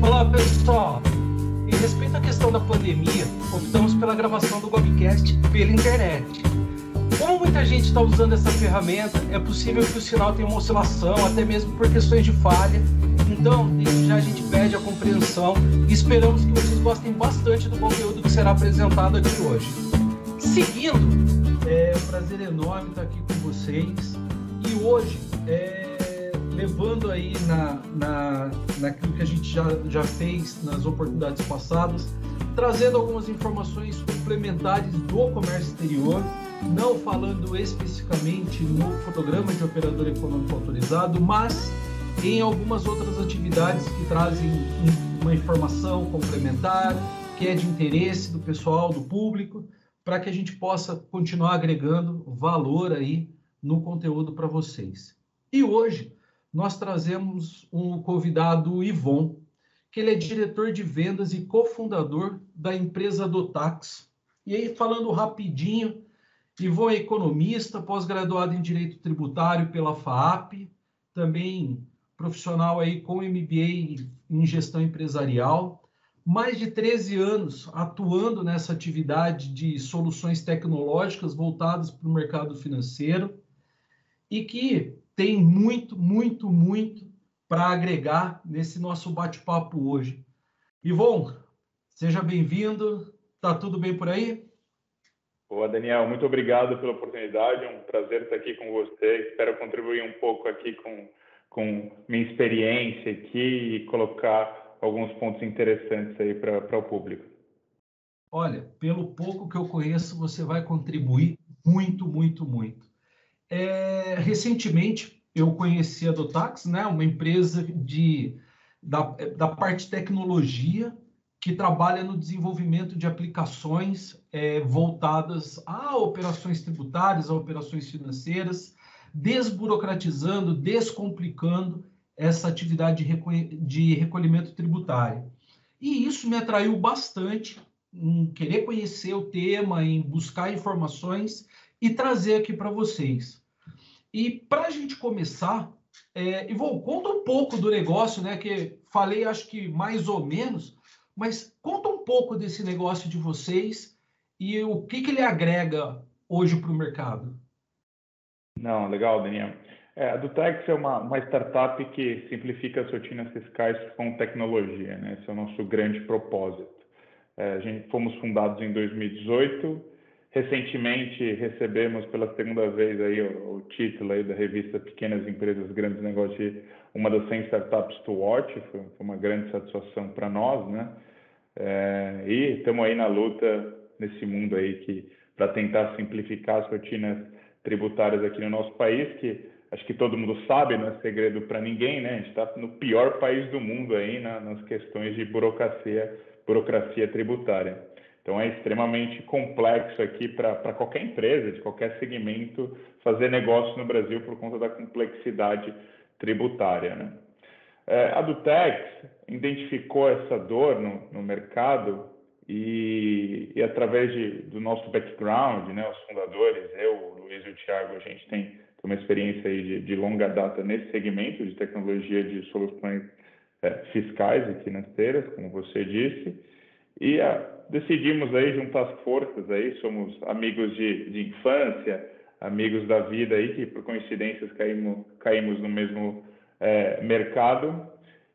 Olá pessoal, em respeito à questão da pandemia, optamos pela gravação do Gobcast pela internet. Como muita gente está usando essa ferramenta, é possível que o sinal tenha uma oscilação, até mesmo por questões de falha. Então, desde já a gente pede a compreensão e esperamos que vocês gostem bastante do conteúdo que será apresentado aqui hoje. Seguindo, é um prazer enorme estar aqui com vocês e hoje é, levando aí na, na, naquilo que a gente já, já fez nas oportunidades passadas, trazendo algumas informações complementares do comércio exterior, não falando especificamente no fotograma de operador econômico autorizado, mas em algumas outras atividades que trazem uma informação complementar, que é de interesse do pessoal, do público, para que a gente possa continuar agregando valor aí no conteúdo para vocês. E hoje nós trazemos um convidado, Ivon, que ele é diretor de vendas e cofundador da empresa Dotax. E aí, falando rapidinho, Ivon é economista, pós-graduado em Direito Tributário pela FAAP, também profissional aí com MBA em Gestão Empresarial, mais de 13 anos atuando nessa atividade de soluções tecnológicas voltadas para o mercado financeiro e que tem muito, muito, muito para agregar nesse nosso bate-papo hoje. Ivon, seja bem-vindo. Tá tudo bem por aí? Boa, Daniel. Muito obrigado pela oportunidade. É um prazer estar aqui com você. Espero contribuir um pouco aqui com, com minha experiência aqui e colocar alguns pontos interessantes aí para o público. Olha, pelo pouco que eu conheço, você vai contribuir muito, muito, muito. É, recentemente, eu conheci a Dotax, né, uma empresa de, da, da parte tecnologia que trabalha no desenvolvimento de aplicações é, voltadas a operações tributárias, a operações financeiras, desburocratizando, descomplicando essa atividade de, de recolhimento tributário. E isso me atraiu bastante em querer conhecer o tema, em buscar informações e trazer aqui para vocês. E para a gente começar, é, Ivo, conta um pouco do negócio, né? Que falei, acho que mais ou menos, mas conta um pouco desse negócio de vocês e o que, que ele agrega hoje para o mercado. Não, legal, Daniel. É, a Dutex é uma, uma startup que simplifica as rotinas fiscais com tecnologia, né? Esse é o nosso grande propósito. É, a gente fomos fundados em 2018 Recentemente recebemos pela segunda vez aí o, o, título aí da revista Pequenas Empresas, Grandes Negócios de uma das 100 startups to watch, foi, foi uma grande satisfação para nós, né? É, e estamos aí na luta nesse mundo aí que para tentar simplificar as rotinas tributárias aqui no nosso país, que acho que todo mundo sabe, não é segredo para ninguém, né? A gente está no pior país do mundo aí na, nas questões de burocracia, burocracia tributária. Então é extremamente complexo aqui para qualquer empresa, de qualquer segmento, fazer negócio no Brasil por conta da complexidade tributária. Né? É, a Dutex identificou essa dor no, no mercado e, e através de, do nosso background, né, os fundadores, eu, o Luiz e o Thiago, a gente tem uma experiência aí de, de longa data nesse segmento de tecnologia de soluções é, fiscais e financeiras, como você disse, e a, decidimos aí juntar as forças aí, somos amigos de, de infância, amigos da vida aí, que por coincidências caímos, caímos no mesmo é, mercado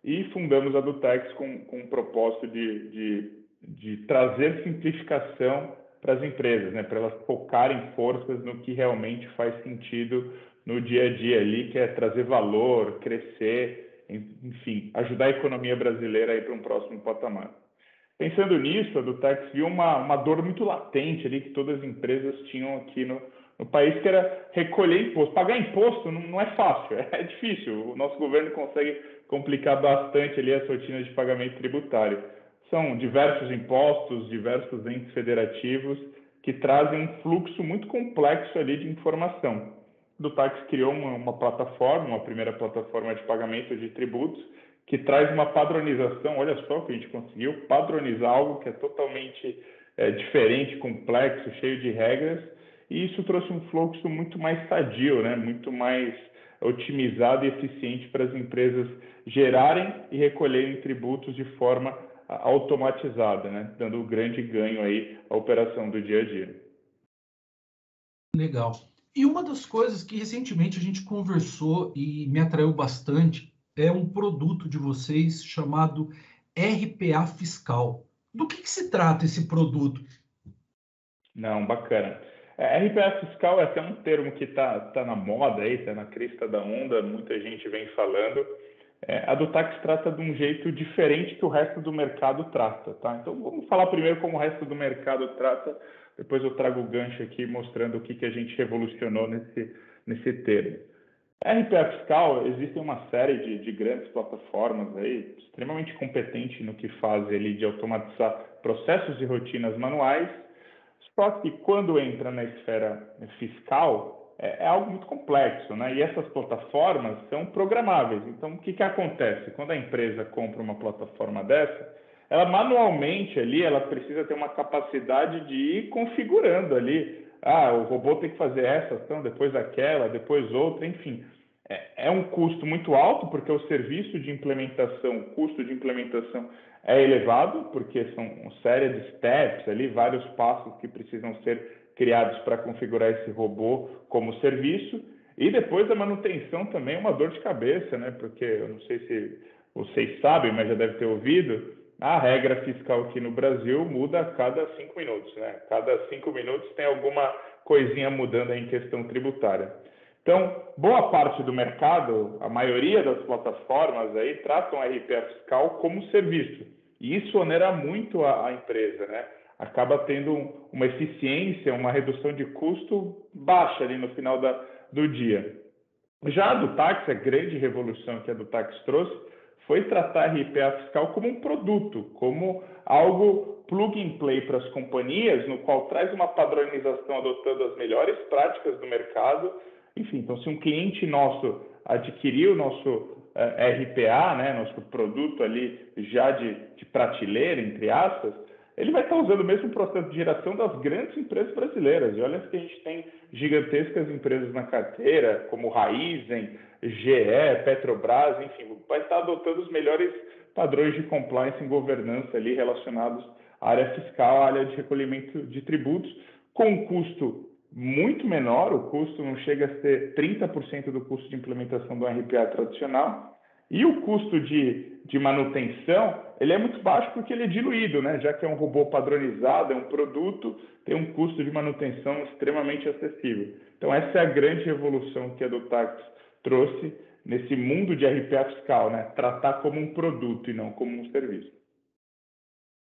e fundamos a Dutex com, com um propósito de, de, de trazer simplificação para as empresas, né, para elas focarem forças no que realmente faz sentido no dia a dia ali, que é trazer valor, crescer, enfim, ajudar a economia brasileira aí para um próximo patamar. Pensando nisso, a Dutex viu uma, uma dor muito latente ali que todas as empresas tinham aqui no, no país, que era recolher imposto. Pagar imposto não, não é fácil, é, difícil. O nosso governo consegue complicar bastante ali as rotinas de pagamento tributário. São diversos impostos, diversos entes federativos que trazem um fluxo muito complexo ali de informação. O Dutex criou uma, uma plataforma, uma primeira plataforma de pagamento de tributos, que traz uma padronização. Olha só que a gente conseguiu padronizar algo que é totalmente é, diferente, complexo, cheio de regras, e isso trouxe um fluxo muito mais sadio, né? muito mais otimizado e eficiente para as empresas gerarem e recolherem tributos de forma automatizada, né? dando um grande ganho aí à operação do dia a dia. Legal. E uma das coisas que recentemente a gente conversou e me atraiu bastante é um produto de vocês chamado RPA Fiscal. Do que, que se trata esse produto? Não, bacana. É, RPA fiscal é até um termo que está tá na moda aí, está na crista da onda, muita gente vem falando. É, a do táxi trata de um jeito diferente que o resto do mercado trata, tá? Então vamos falar primeiro como o resto do mercado trata, depois eu trago o gancho aqui mostrando o que, que a gente revolucionou nesse, nesse termo. RPA fiscal, existem uma série de, de grandes plataformas aí, extremamente competentes no que fazem ali de automatizar processos e rotinas manuais, só que quando entra na esfera fiscal, é, é, algo muito complexo, né? E essas plataformas são programáveis. Então, o que, que acontece? Quando a empresa compra uma plataforma dessa, ela manualmente ali, ela precisa ter uma capacidade de ir configurando ali. Ah, o robô tem que fazer essa ação, depois aquela, depois outra, enfim. É, é um custo muito alto, porque o serviço de implementação, o custo de implementação é elevado, porque são uma série de steps ali, vários passos que precisam ser criados para configurar esse robô como serviço. E depois a manutenção também é uma dor de cabeça, né? Porque eu não sei se vocês sabem, mas já deve ter ouvido, a regra fiscal aqui no Brasil muda a cada cinco minutos, né? Cada cinco minutos tem alguma coisinha mudando em questão tributária. Então, boa parte do mercado, a maioria das plataformas aí tratam a RPA fiscal como serviço. E isso onera muito a, a empresa, né? Acaba tendo um, uma eficiência, uma redução de custo baixa ali no final da, do dia. Já a do táxi, a grande revolução que a do táxi trouxe, foi tratar a RPA fiscal como um produto, como algo plug and play para as companhias, no qual traz uma padronização adotando as melhores práticas do mercado. Enfim, então se um cliente nosso adquirir o nosso uh, eh, RPA, né, nosso produto ali já de, de prateleira, entre aspas, ele vai estar usando o mesmo processo de geração das grandes empresas brasileiras. E olha que a gente tem gigantescas empresas na carteira, como Raizen, GE, Petrobras, enfim, vai estar adotando os melhores padrões de compliance em governança ali relacionados à área fiscal, à área de recolhimento de tributos, com um custo muito menor, o custo não chega a ser 30% do custo de implementação do RPA tradicional, e o custo de, de manutenção, ele é muito baixo porque ele é diluído, né? já que é um robô padronizado, é um produto, tem um custo de manutenção extremamente acessível. Então, essa é a grande revolução que a Dotax trouxe nesse mundo de RPA fiscal, né? tratar como um produto e não como um serviço.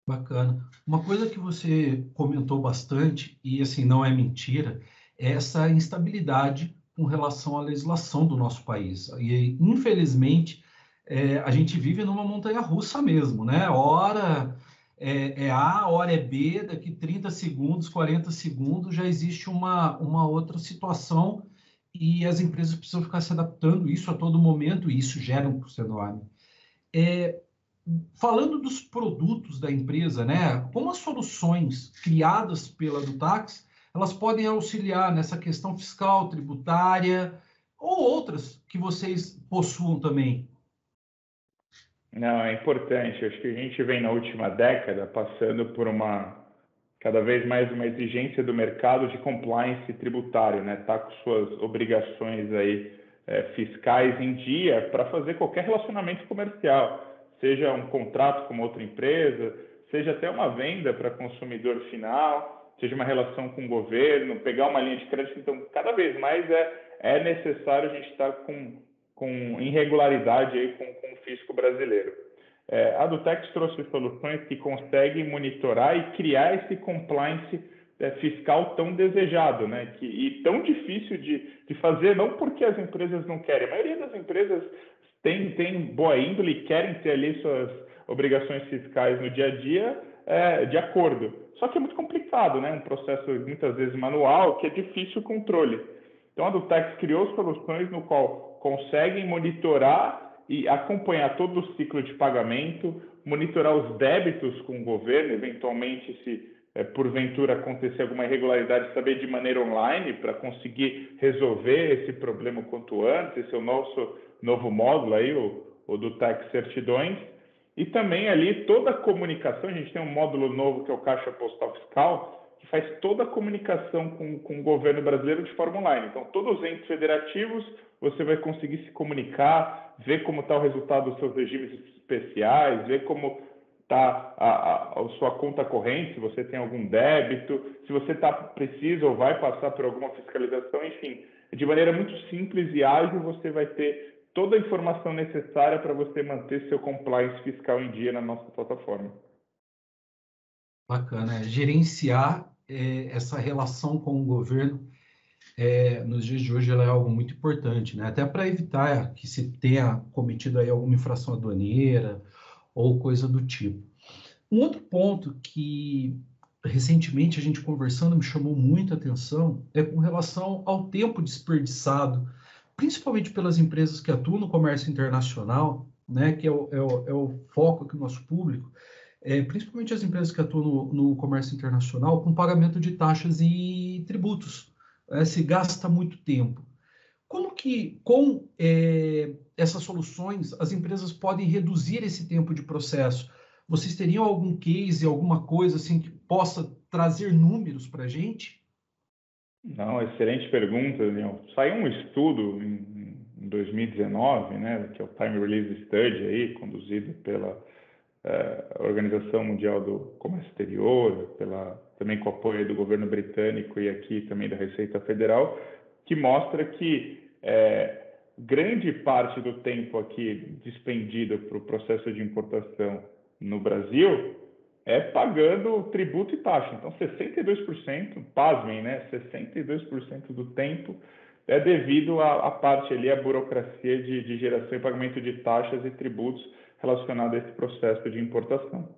Bacana. Uma coisa que você comentou bastante, e assim, não é mentira, é essa instabilidade com relação à legislação do nosso país. E, infelizmente, é, a gente vive numa montanha russa mesmo, né? Hora é, é, A, hora é B, daqui 30 segundos, 40 segundos já existe uma, uma outra situação e as empresas precisam ficar se adaptando isso a todo momento e isso gera um custo enorme. É, falando dos produtos da empresa, né? Como as soluções criadas pela Dutax, elas podem auxiliar nessa questão fiscal, tributária ou outras que vocês possuam também? Não, é importante. Acho que a gente vem na última década passando por uma cada vez mais uma exigência do mercado de compliance tributário, né? Tá com suas obrigações aí é, fiscais em dia para fazer qualquer relacionamento comercial, seja um contrato com outra empresa, seja até uma venda para consumidor final, seja uma relação com o governo, pegar uma linha de crédito. Então, cada vez mais é, é necessário a gente estar tá com com irregularidade aí com, com o fisco brasileiro. É, a Dutex trouxe soluções que conseguem monitorar e criar esse compliance é, fiscal tão desejado, né? Que, e tão difícil de, de fazer, não porque as empresas não querem. A maioria das empresas tem, tem boa índole e querem ter ali suas obrigações fiscais no dia a dia é, de acordo. Só que é muito complicado, né? Um processo muitas vezes manual que é difícil o controle. Então a Dutex criou soluções no qual conseguem monitorar e acompanhar todo o ciclo de pagamento, monitorar os débitos com o governo, eventualmente se é, porventura acontecer alguma irregularidade, saber de maneira online para conseguir resolver esse problema quanto antes. Esse é o nosso novo módulo aí, o, o do TAC Certidões. E também ali toda a comunicação, a gente tem um módulo novo que é o Caixa Postal Fiscal, que faz toda a comunicação com, com o governo brasileiro de forma online. Então, todos os entes federativos, você vai conseguir se comunicar, ver como está o resultado dos seus regimes especiais, ver como está a, a, a, sua conta corrente, se você tem algum débito, se você está preciso ou vai passar por alguma fiscalização, enfim, de maneira muito simples e ágil você vai ter toda a informação necessária para você manter seu compliance fiscal em dia na nossa plataforma. Bacana, é, gerenciar é, essa relação com o governo é, nos dias de hoje ela é algo muito importante, né? Até para evitar que se tenha cometido aí alguma infração aduaneira ou coisa do tipo. Um outro ponto que recentemente a gente conversando me chamou muita atenção é com relação ao tempo desperdiçado, principalmente pelas empresas que atuam no comércio internacional, né, que é o, é o, é o foco aqui do nosso público, é, principalmente as empresas que atuam no, no, comércio internacional, com pagamento de taxas e tributos. É, se gasta muito tempo. Como que, com é, essas soluções, as empresas podem reduzir esse tempo de processo? Vocês teriam algum case, alguma coisa assim que possa trazer números para a gente? Não, excelente pergunta, Daniel. Saiu um estudo em 2019, né, que é o Time Release Study aí, conduzido pela eh, Organização Mundial do Comércio Exterior, pela, também com apoio do governo britânico e aqui também da Receita Federal, que mostra que é, grande parte do tempo aqui despendido para o processo de importação no Brasil é pagando tributo e taxa. Então, 62%, pasmem, né? 62% do tempo é devido à, à, parte ali, à burocracia de, de geração e pagamento de taxas e tributos relacionado a esse processo de importação.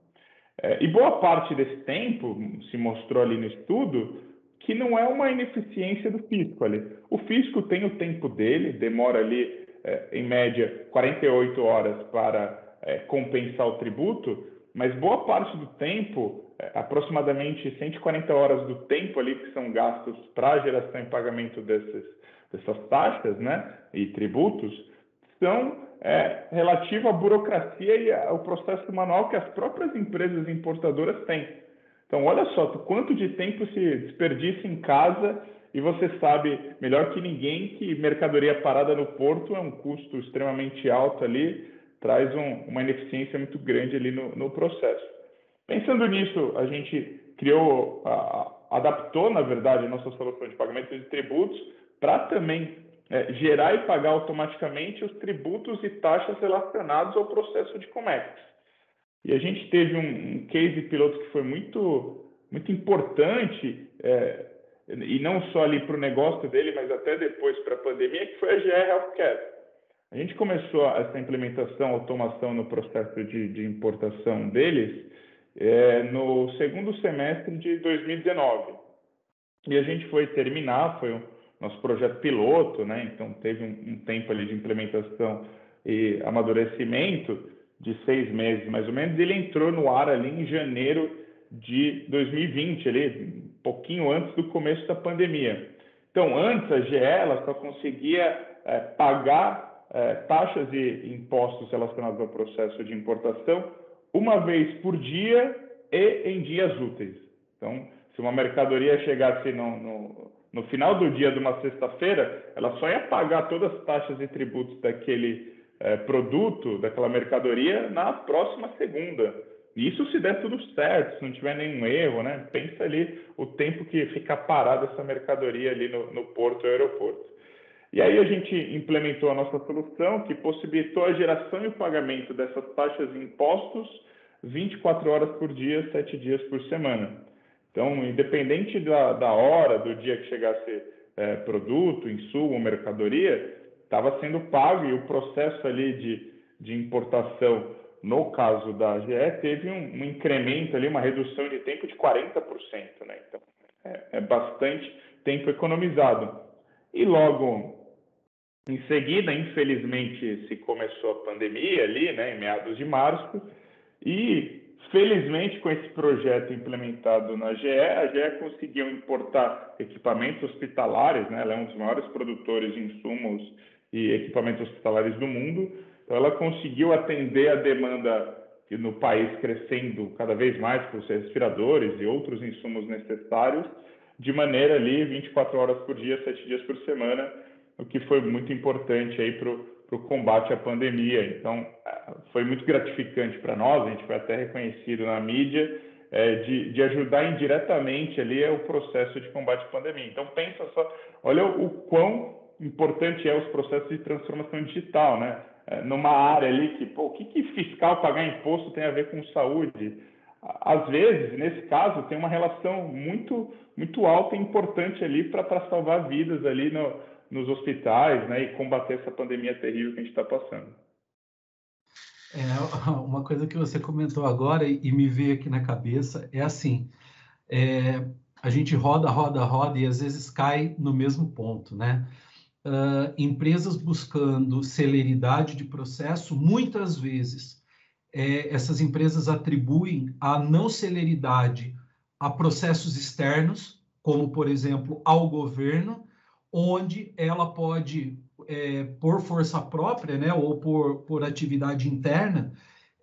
É, e boa parte desse tempo, se mostrou ali no estudo, que não é uma ineficiência do fisco ali. O fisco tem o tempo dele, demora ali, é, em média, 48 horas para é, compensar o tributo, mas boa parte do tempo, é, aproximadamente 140 horas do tempo ali que são gastos para geração e pagamento desses, dessas taxas né, e tributos, são é, relativo à burocracia e ao processo manual que as próprias empresas importadoras têm. Então, olha só, quanto de tempo se desperdiça em casa e você sabe melhor que ninguém que mercadoria parada no porto é um custo extremamente alto ali, traz um, uma ineficiência muito grande ali no, no, processo. Pensando nisso, a gente criou, a, adaptou, na verdade, a nossa solução de pagamento de tributos para também é, gerar e pagar automaticamente os tributos e taxas relacionados ao processo de Comex. E a gente teve um, um case piloto que foi muito, muito importante, é, e não só ali para o negócio dele, mas até depois para a pandemia, que foi a GE Healthcare. A gente começou essa implementação, automação no processo de, de importação deles é, no segundo semestre de 2019. E a gente foi terminar, foi o nosso projeto piloto, né? então teve um, um tempo ali de implementação e amadurecimento, de seis meses mais ou menos, ele entrou no ar ali em janeiro de 2020, ali, um pouquinho antes do começo da pandemia. Então, antes a GE ela só conseguia é, pagar é, taxas e impostos relacionados ao processo de importação uma vez por dia e em dias úteis. Então, se uma mercadoria chegasse no, no, no final do dia de uma sexta-feira, ela só ia pagar todas as taxas e tributos daquele é, produto, daquela mercadoria, na próxima segunda. Isso se der tudo certo, se não tiver nenhum erro, né? Pensa ali o tempo que fica parada essa mercadoria ali no, no porto ou aeroporto. E aí a gente implementou a nossa solução que possibilitou a geração e o pagamento dessas taxas e impostos 24 horas por dia, 7 dias por semana. Então, independente da, da hora, do dia que chegasse é, produto, insumo, mercadoria, estava sendo pago e o processo ali de, de importação, no caso da GE, teve um, um incremento ali, uma redução de tempo de 40%, né? Então, é, é bastante tempo economizado. E logo em seguida, infelizmente, se começou a pandemia ali, né, em meados de março, e felizmente, com esse projeto implementado na GE, a GE conseguiu importar equipamentos hospitalares, né? ela é um dos maiores produtores de insumos e equipamentos hospitalares do mundo, então ela conseguiu atender a demanda no país crescendo cada vez mais por respiradores e outros insumos necessários, de maneira ali 24 horas por dia, 7 dias por semana, o que foi muito importante aí para o combate à pandemia. Então, é, foi muito gratificante para nós, a gente foi até reconhecido na mídia, é, de, de, ajudar indiretamente ali o processo de combate à pandemia. Então, pensa só, olha o, o quão importante é os processos de transformação digital, né? É, numa área ali que, pô, o que, que fiscal pagar imposto tem a ver com saúde? Às vezes, nesse caso, tem uma relação muito, muito alta e importante ali para salvar vidas ali no, nos hospitais, né, e combater essa pandemia terrível que a gente está passando. É, uma coisa que você comentou agora e me veio aqui na cabeça é assim: é, a gente roda, roda, roda e às vezes cai no mesmo ponto, né? uh, empresas buscando celeridade de processo, muitas vezes é, essas empresas atribuem a não celeridade a processos externos, como, por exemplo, ao governo, onde ela pode, é, por força própria, né, ou por, por atividade interna,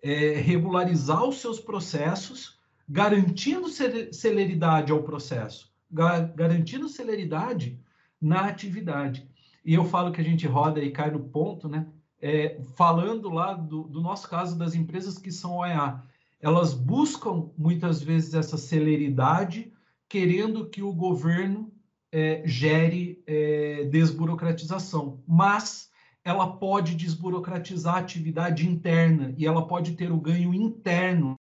é, regularizar os seus processos, garantindo celeridade ao processo, garantindo celeridade na atividade. E eu falo que a gente roda e cai no ponto, né? É, falando lá do, do, nosso caso das empresas que são OEA, elas buscam muitas vezes essa celeridade, querendo que o governo é, gere é, desburocratização, mas ela pode desburocratizar a atividade interna e ela pode ter o ganho interno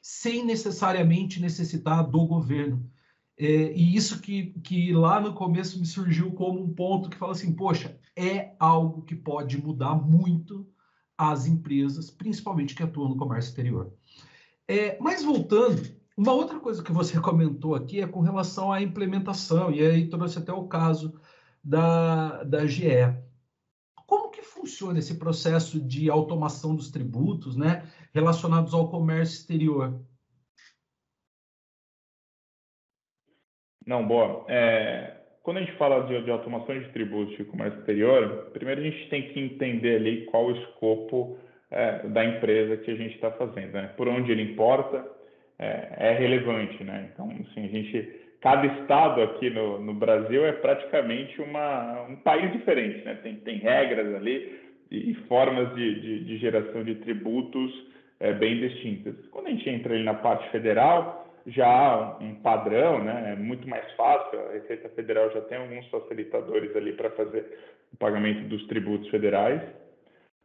sem necessariamente necessitar do governo. É, e isso que, que lá no começo me surgiu como um ponto que fala assim, poxa, é algo que pode mudar muito as empresas, principalmente que atuam no comércio exterior. É, mas voltando, uma outra coisa que você comentou aqui é com relação à implementação, e aí trouxe até o caso da, da GE. Como que funciona esse processo de automação dos tributos, né, relacionados ao comércio exterior? Não, boa. É, quando a gente fala de, de, automação de tributos de comércio exterior, primeiro a gente tem que entender ali qual o escopo é, da empresa que a gente está fazendo, né? Por onde ele importa é, é, relevante, né? Então, assim, a gente, cada estado aqui no, no Brasil é praticamente uma, um país diferente, né? Tem, tem regras ali e, formas de, de, de, geração de tributos é, bem distintas. Quando a gente entra ali na parte federal, já há um padrão, né? É muito mais fácil. A Receita Federal já tem alguns facilitadores ali para fazer o pagamento dos tributos federais.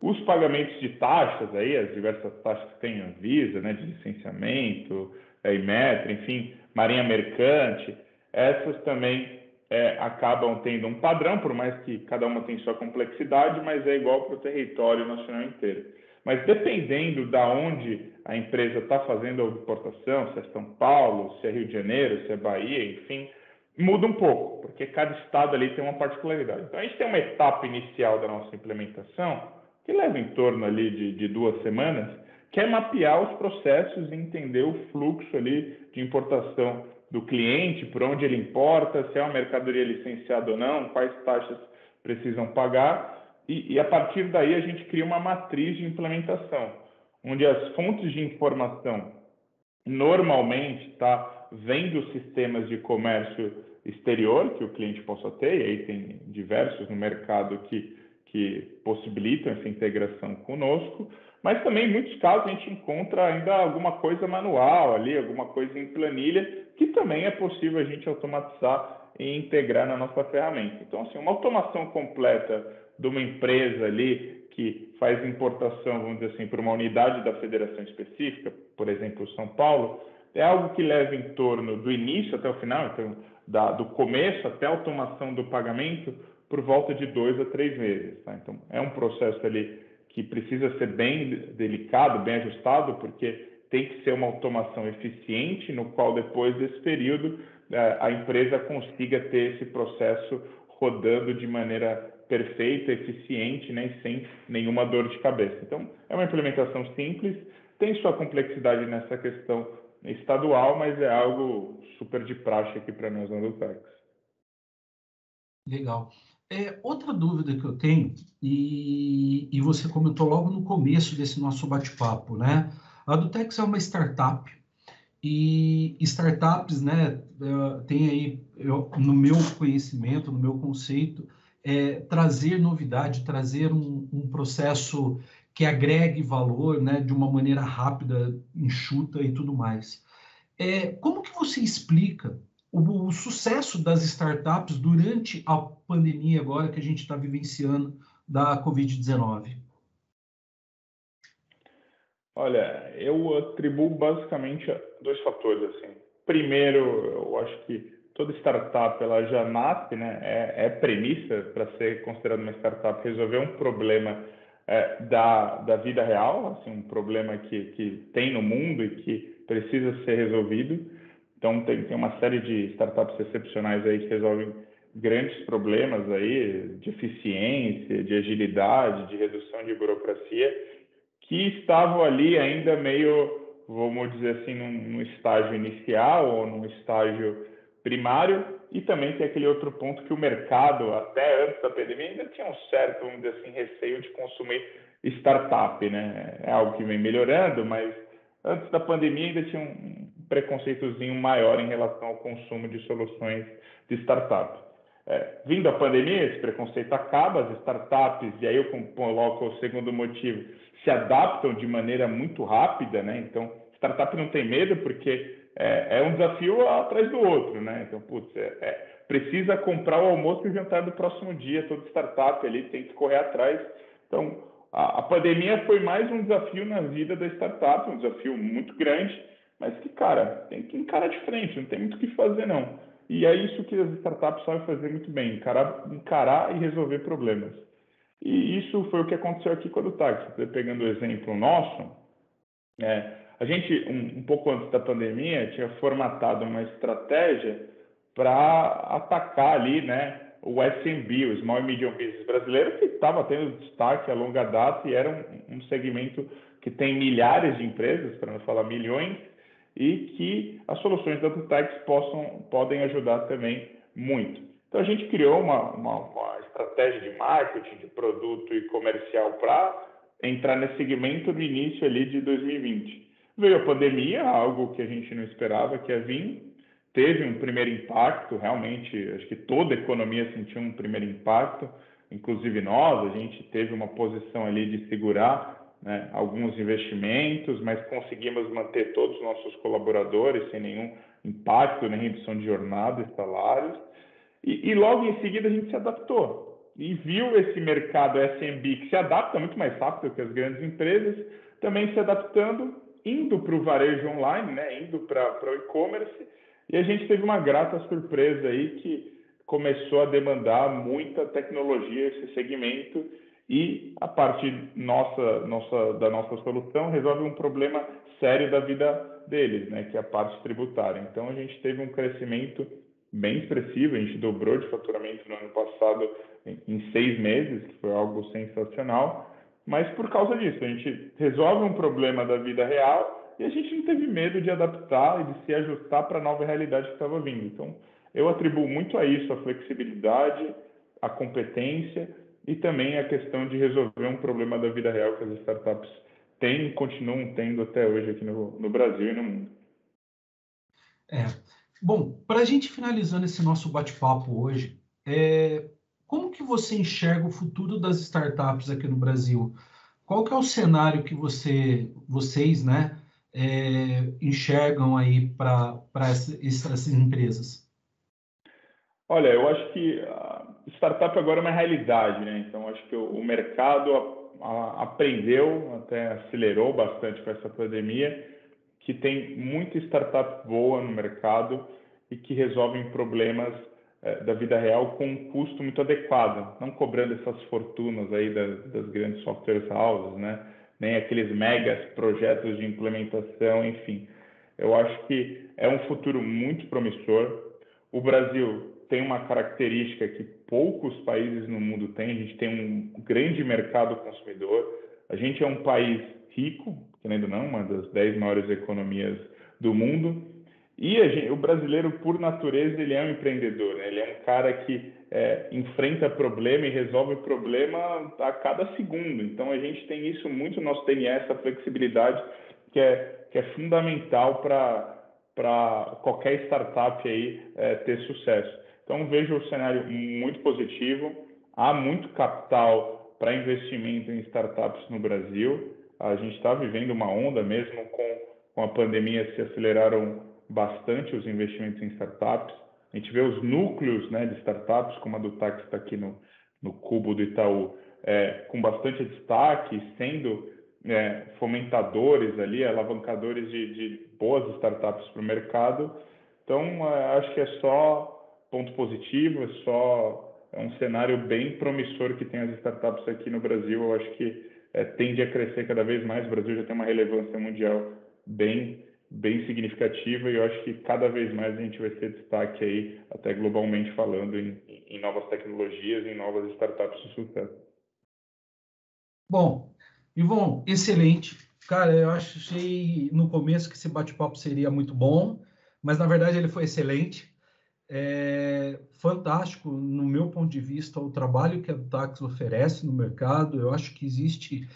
Os pagamentos de taxas aí, as diversas taxas que tem a Visa, né, de licenciamento, a Imetro, enfim, Marinha Mercante, essas também é, acabam tendo um padrão, por mais que cada uma tem sua complexidade, mas é igual para o território nacional inteiro. Mas dependendo da onde a empresa está fazendo a importação, se é São Paulo, se é Rio de Janeiro, se é Bahia, enfim, muda um pouco, porque cada estado ali tem uma particularidade. Então a gente tem uma etapa inicial da nossa implementação, que leva em torno ali de, de duas semanas, que é mapear os processos e entender o fluxo ali de importação do cliente, por onde ele importa, se é uma mercadoria licenciada ou não, quais taxas precisam pagar. E, e, a partir daí a gente cria uma matriz de implementação, onde as fontes de informação normalmente tá, vêm dos sistemas de comércio exterior que o cliente possa ter, e aí tem diversos no mercado que, que possibilitam essa integração conosco, mas também em muitos casos a gente encontra ainda alguma coisa manual ali, alguma coisa em planilha, que também é possível a gente automatizar e integrar na nossa ferramenta. Então, assim, uma automação completa de uma empresa ali que faz importação, vamos dizer assim, para uma unidade da federação específica, por exemplo, São Paulo, é algo que leva em torno do início até o final, então, da, do começo até a automação do pagamento, por volta de dois a três meses. Tá? Então, é um processo ali que precisa ser bem delicado, bem ajustado, porque tem que ser uma automação eficiente, no qual depois desse período eh, a empresa consiga ter esse processo rodando de maneira perfeita, eficiente, né, sem nenhuma dor de cabeça. Então, é uma implementação simples, tem sua complexidade nessa questão estadual, mas é algo super de praxe aqui para nós na Dutex. Legal. É, outra dúvida que eu tenho, e, e você comentou logo no começo desse nosso bate-papo, né? A Dutex é uma startup e startups, né, é, tem aí, eu, no meu conhecimento, no meu conceito, é, trazer novidade, trazer um, um, processo que agregue valor, né, de uma maneira rápida, enxuta e tudo mais. É, como que você explica o, o sucesso das startups durante a pandemia agora que a gente está vivenciando da Covid-19? Olha, eu atribuo basicamente dois fatores assim. Primeiro, eu acho que toda startup ela já nasce, né? É, é premissa para ser considerada uma startup resolver um problema é, da, da vida real, assim, um problema que, que tem no mundo e que precisa ser resolvido. Então tem, tem uma série de startups excepcionais aí que resolvem grandes problemas aí de eficiência, de agilidade, de redução de burocracia que estavam ali ainda meio, vamos dizer assim, num, num estágio inicial ou num estágio primário, e também tem aquele outro ponto que o mercado, até antes da pandemia, ainda tinha um certo, vamos dizer assim, receio de consumir startup, né? É algo que vem melhorando, mas antes da pandemia ainda tinha um preconceitozinho maior em relação ao consumo de soluções de startup. É, vindo a pandemia, esse preconceito acaba, as startups, e aí eu coloco o segundo motivo, se adaptam de maneira muito rápida, né? Então, startup não tem medo porque é, é um desafio atrás do outro, né? Então, putz, é, é, precisa comprar o almoço e o jantar do próximo dia, toda startup ali tem que correr atrás. Então, a, a pandemia foi mais um desafio na vida da startup, um desafio muito grande, mas que, cara, tem que encarar de frente, não tem muito o que fazer, não. E é isso que as startups sabem fazer muito bem, encarar, encarar e resolver problemas. E isso foi o que aconteceu aqui com a do táxi. Pegando o exemplo nosso, é, a gente, um, um, pouco antes da pandemia, tinha formatado uma estratégia para atacar ali, né, o SMB, o Small and Medium Business brasileiro, que estava tendo destaque a longa data e era um, um segmento que tem milhares de empresas, para não falar milhões, e que as soluções da Dutex possam, podem ajudar também muito. Então, a gente criou uma, uma, uma estratégia de marketing, de produto e comercial para entrar nesse segmento no início ali de 2020. Veio a pandemia, algo que a gente não esperava que ia vir, teve um primeiro impacto, realmente, acho que toda a economia sentiu um primeiro impacto, inclusive nós, a gente teve uma posição ali de segurar né, alguns investimentos, mas conseguimos manter todos os nossos colaboradores sem nenhum impacto nem redução de jornada e salários. E, e, logo em seguida a gente se adaptou e viu esse mercado SMB que se adapta muito mais rápido que as grandes empresas, também se adaptando, indo para o varejo online, né, indo para o e-commerce. E a gente teve uma grata surpresa aí que começou a demandar muita tecnologia esse segmento e a parte nossa, nossa da nossa solução resolve um problema sério da vida deles, né, que é a parte tributária. Então a gente teve um crescimento bem expressivo, a gente dobrou de faturamento no ano passado em, em seis meses, que foi algo sensacional, mas por causa disso, a gente resolve um problema da vida real e a gente não teve medo de adaptar e de se ajustar para a nova realidade que estava vindo. Então, eu atribuo muito a isso, a flexibilidade, a competência e também a questão de resolver um problema da vida real que as startups têm e continuam tendo até hoje aqui no, no Brasil e no mundo. É. Bom, para a gente finalizando esse nosso bate-papo hoje, é, como que você enxerga o futuro das startups aqui no Brasil? Qual que é o cenário que você, vocês, né, é, enxergam aí para essas empresas? Olha, eu acho que startup agora é uma realidade, né? Então, acho que o, mercado aprendeu, até acelerou bastante com essa pandemia, que tem muita startup boa no mercado e que resolvem problemas é, da vida real com um custo muito adequado, não cobrando essas fortunas aí das, das grandes software houses, né? Nem aqueles megas projetos de implementação, enfim. Eu acho que é um futuro muito promissor. O Brasil tem uma característica que poucos países no mundo têm. A gente tem um grande mercado consumidor. A gente é um país rico, querendo ou não, uma das 10 maiores economias do mundo. E gente, o brasileiro, por natureza, ele é um empreendedor, né? ele é um cara que é, enfrenta problema e resolve problema a cada segundo. Então, a gente tem isso muito no nosso DNA, essa flexibilidade que é, que é fundamental para qualquer startup aí é, ter sucesso. Então, vejo o cenário muito positivo, há muito capital para investimento em startups no Brasil. A gente está vivendo uma onda mesmo com, com a pandemia, se aceleraram bastante os investimentos em startups. A gente vê os núcleos né, de startups, como a do Tax está aqui no, no cubo do Itaú, é, com bastante destaque, sendo é, fomentadores ali, alavancadores de, de boas startups para o mercado. Então, é, acho que é só ponto positivo, é só é um cenário bem promissor que tem as startups aqui no Brasil. Eu acho que é, tende a crescer cada vez mais. O Brasil já tem uma relevância mundial bem bem significativa e eu acho que cada vez mais a gente vai ter destaque aí, até globalmente falando, em, em novas tecnologias, em novas startups de sucesso. Bom, Ivon, excelente. Cara, eu achei no começo que esse bate-papo seria muito bom, mas na verdade ele foi excelente. É fantástico, no meu ponto de vista, o trabalho que a Tax oferece no mercado. Eu acho que existe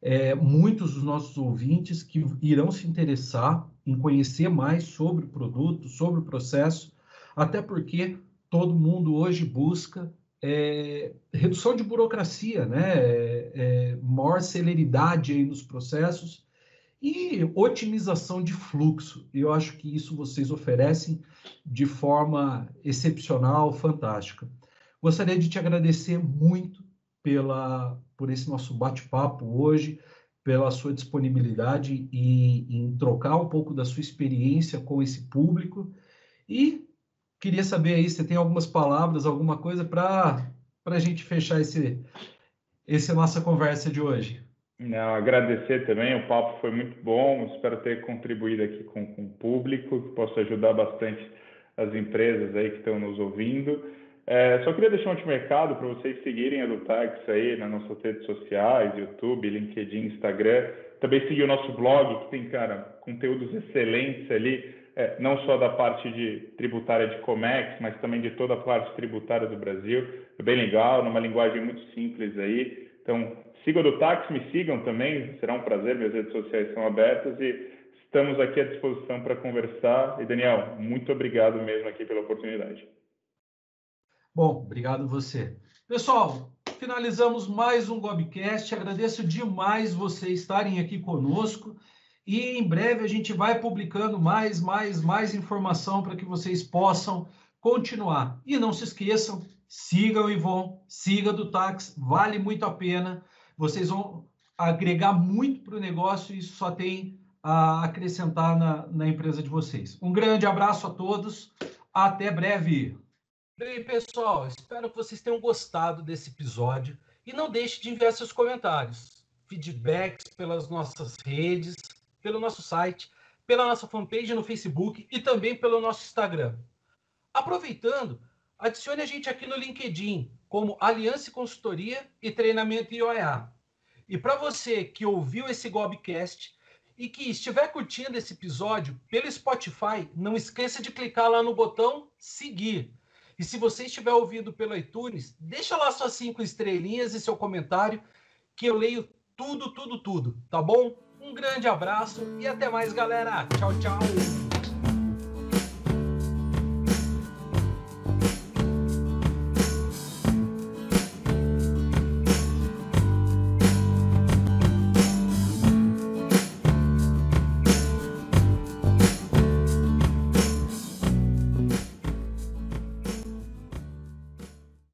é, muitos dos nossos ouvintes que irão se interessar em conhecer mais sobre o produto, sobre o processo, até porque todo mundo hoje busca é, redução de burocracia, né? É, é, maior celeridade nos processos e otimização de fluxo. Eu acho que isso vocês oferecem de forma excepcional, fantástica. Gostaria de te agradecer muito pela, por esse nosso bate-papo hoje pela sua disponibilidade e, em trocar um pouco da sua experiência com esse público. E queria saber aí se tem algumas palavras, alguma coisa para a gente fechar esse, essa nossa conversa de hoje. Não, agradecer também, o papo foi muito bom, espero ter contribuído aqui com, com o público, que possa ajudar bastante as empresas aí que estão nos ouvindo. É, só queria deixar um último recado para vocês seguirem a Dutax aí nas nossas redes sociais, YouTube, LinkedIn, Instagram. Também seguir o nosso blog, que tem, cara, conteúdos excelentes ali, é, não só da parte de tributária de Comex, mas também de toda a parte tributária do Brasil. É bem legal, numa linguagem muito simples aí. Então, sigam a Dutax, me sigam também, será um prazer, minhas redes sociais são abertas e estamos aqui à disposição para conversar. E, Daniel, muito obrigado mesmo aqui pela oportunidade. Bom, obrigado você. Pessoal, finalizamos mais um Gobcast. Agradeço demais vocês estarem aqui conosco. E em breve a gente vai publicando mais, mais, mais informação para que vocês possam continuar. E não se esqueçam, sigam o Ivon, siga do Tax, vale muito a pena. Vocês vão agregar muito para o negócio e isso só tem a acrescentar na, na empresa de vocês. Um grande abraço a todos, até breve. Bem, pessoal, espero que vocês tenham gostado desse episódio e não deixe de enviar seus comentários, feedbacks pelas nossas redes, pelo nosso site, pela nossa fanpage no Facebook e também pelo nosso Instagram. Aproveitando, adicione a gente aqui no LinkedIn como Aliança Consultoria e Treinamento IOEA. E para você que ouviu esse Gobcast e que estiver curtindo esse episódio pelo Spotify, não esqueça de clicar lá no botão seguir e se você estiver ouvindo pelo iTunes, deixa lá suas cinco estrelinhas e seu comentário, que eu leio tudo, tudo, tudo, tá bom? Um grande abraço e até mais, galera. Tchau, tchau.